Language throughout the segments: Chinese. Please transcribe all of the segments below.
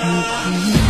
不哭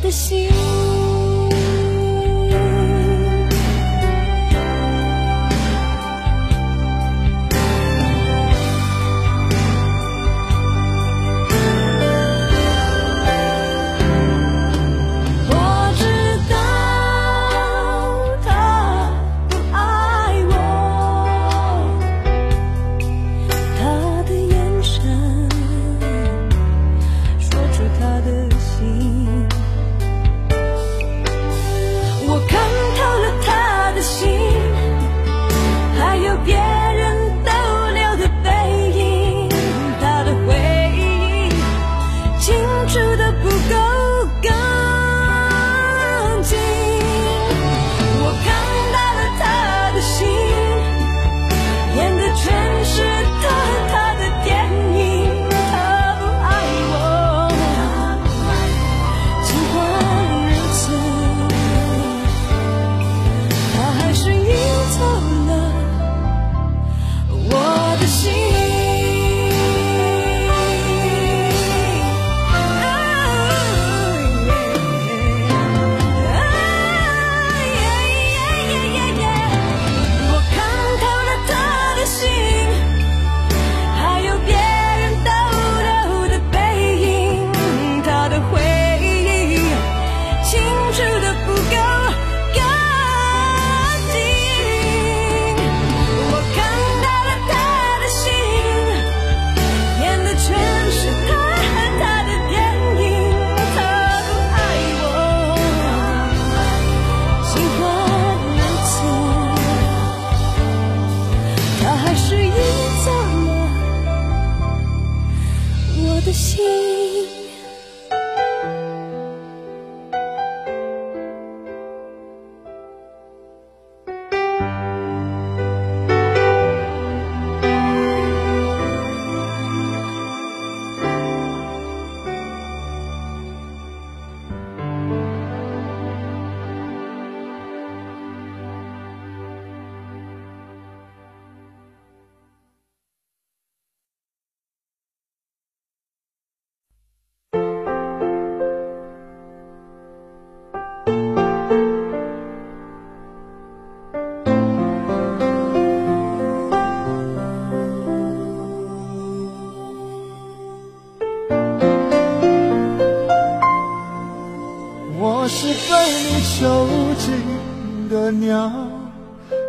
的心。